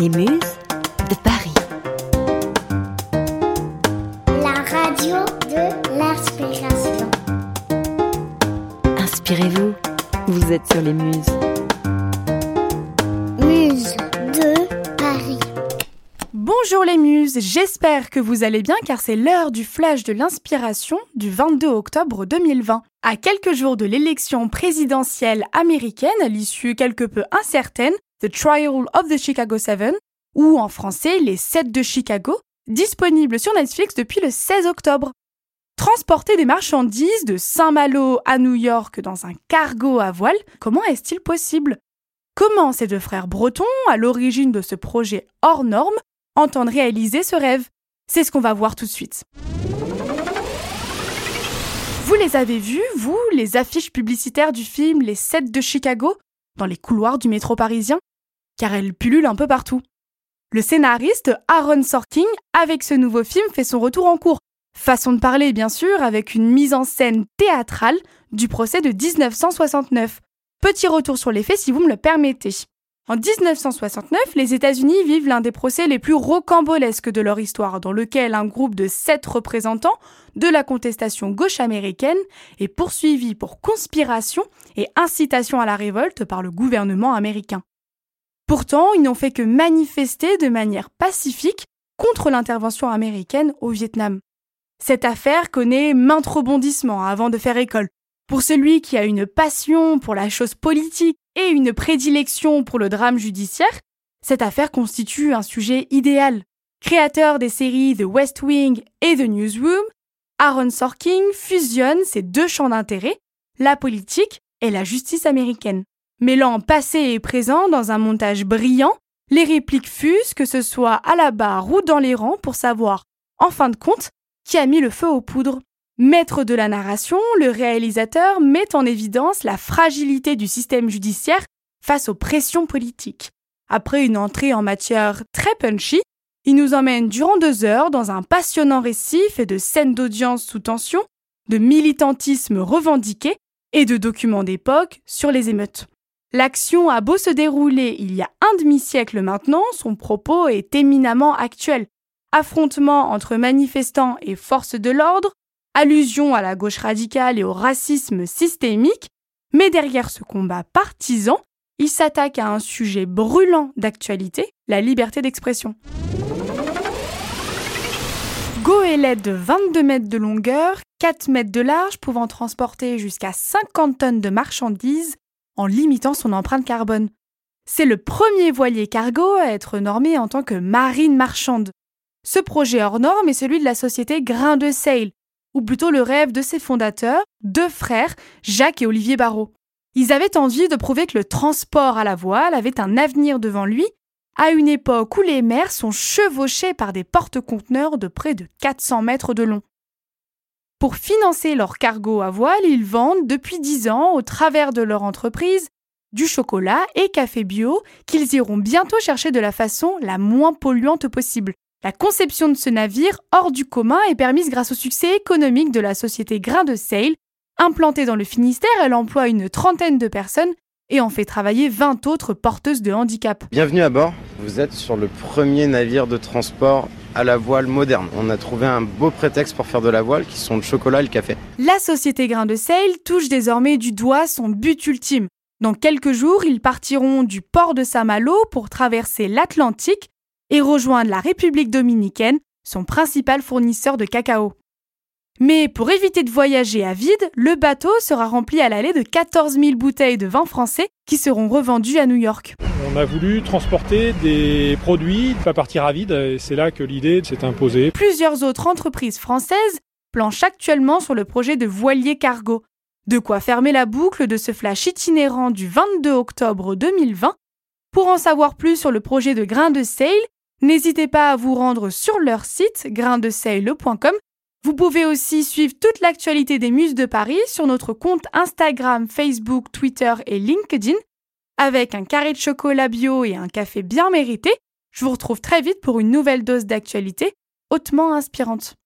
Les Muses de Paris. La radio de l'inspiration. Inspirez-vous, vous êtes sur les Muses. Muse de Paris. Bonjour les muses, j'espère que vous allez bien car c'est l'heure du flash de l'inspiration du 22 octobre 2020. À quelques jours de l'élection présidentielle américaine à l'issue quelque peu incertaine, The Trial of the Chicago Seven, ou en français Les 7 de Chicago, disponible sur Netflix depuis le 16 octobre. Transporter des marchandises de Saint-Malo à New York dans un cargo à voile, comment est-il possible? Comment ces deux frères bretons, à l'origine de ce projet hors norme, entendent réaliser ce rêve? C'est ce qu'on va voir tout de suite. Vous les avez vus, vous, les affiches publicitaires du film Les 7 de Chicago, dans les couloirs du métro parisien? Car elles pullulent un peu partout. Le scénariste Aaron Sorkin, avec ce nouveau film, fait son retour en cours. Façon de parler, bien sûr, avec une mise en scène théâtrale du procès de 1969. Petit retour sur les faits si vous me le permettez. En 1969, les États-Unis vivent l'un des procès les plus rocambolesques de leur histoire, dans lequel un groupe de sept représentants de la contestation gauche américaine est poursuivi pour conspiration et incitation à la révolte par le gouvernement américain. Pourtant, ils n'ont fait que manifester de manière pacifique contre l'intervention américaine au Vietnam. Cette affaire connaît maintes rebondissements avant de faire école. Pour celui qui a une passion pour la chose politique et une prédilection pour le drame judiciaire, cette affaire constitue un sujet idéal. Créateur des séries The West Wing et The Newsroom, Aaron Sorkin fusionne ces deux champs d'intérêt, la politique et la justice américaine. Mêlant passé et présent dans un montage brillant, les répliques fusent que ce soit à la barre ou dans les rangs pour savoir, en fin de compte, qui a mis le feu aux poudres. Maître de la narration, le réalisateur met en évidence la fragilité du système judiciaire face aux pressions politiques. Après une entrée en matière très punchy, il nous emmène durant deux heures dans un passionnant récit fait de scènes d'audience sous tension, de militantisme revendiqué et de documents d'époque sur les émeutes. L'action a beau se dérouler il y a un demi-siècle maintenant, son propos est éminemment actuel. Affrontement entre manifestants et forces de l'ordre, allusion à la gauche radicale et au racisme systémique, mais derrière ce combat partisan, il s'attaque à un sujet brûlant d'actualité, la liberté d'expression. Goélette de 22 mètres de longueur, 4 mètres de large, pouvant transporter jusqu'à 50 tonnes de marchandises en limitant son empreinte carbone. C'est le premier voilier cargo à être normé en tant que marine marchande. Ce projet hors norme est celui de la société Grain de Sail, ou plutôt le rêve de ses fondateurs, deux frères, Jacques et Olivier Barrault. Ils avaient envie de prouver que le transport à la voile avait un avenir devant lui, à une époque où les mers sont chevauchées par des porte-conteneurs de près de 400 mètres de long. Pour financer leur cargo à voile, ils vendent depuis 10 ans, au travers de leur entreprise, du chocolat et café bio qu'ils iront bientôt chercher de la façon la moins polluante possible. La conception de ce navire hors du commun est permise grâce au succès économique de la société Grain de Sail. Implantée dans le Finistère, elle emploie une trentaine de personnes et en fait travailler 20 autres porteuses de handicap. Bienvenue à bord, vous êtes sur le premier navire de transport à la voile moderne. On a trouvé un beau prétexte pour faire de la voile qui sont le chocolat et le café. La société Grain de Sail touche désormais du doigt son but ultime. Dans quelques jours, ils partiront du port de Saint-Malo pour traverser l'Atlantique et rejoindre la République dominicaine, son principal fournisseur de cacao. Mais pour éviter de voyager à vide, le bateau sera rempli à l'aller de 14 000 bouteilles de vin français qui seront revendues à New York. On a voulu transporter des produits, pas partir à vide, et c'est là que l'idée s'est imposée. Plusieurs autres entreprises françaises planchent actuellement sur le projet de voilier cargo. De quoi fermer la boucle de ce flash itinérant du 22 octobre 2020. Pour en savoir plus sur le projet de Grain de Sail, n'hésitez pas à vous rendre sur leur site graindesail.com vous pouvez aussi suivre toute l'actualité des Muses de Paris sur notre compte Instagram, Facebook, Twitter et LinkedIn. Avec un carré de chocolat bio et un café bien mérité, je vous retrouve très vite pour une nouvelle dose d'actualité hautement inspirante.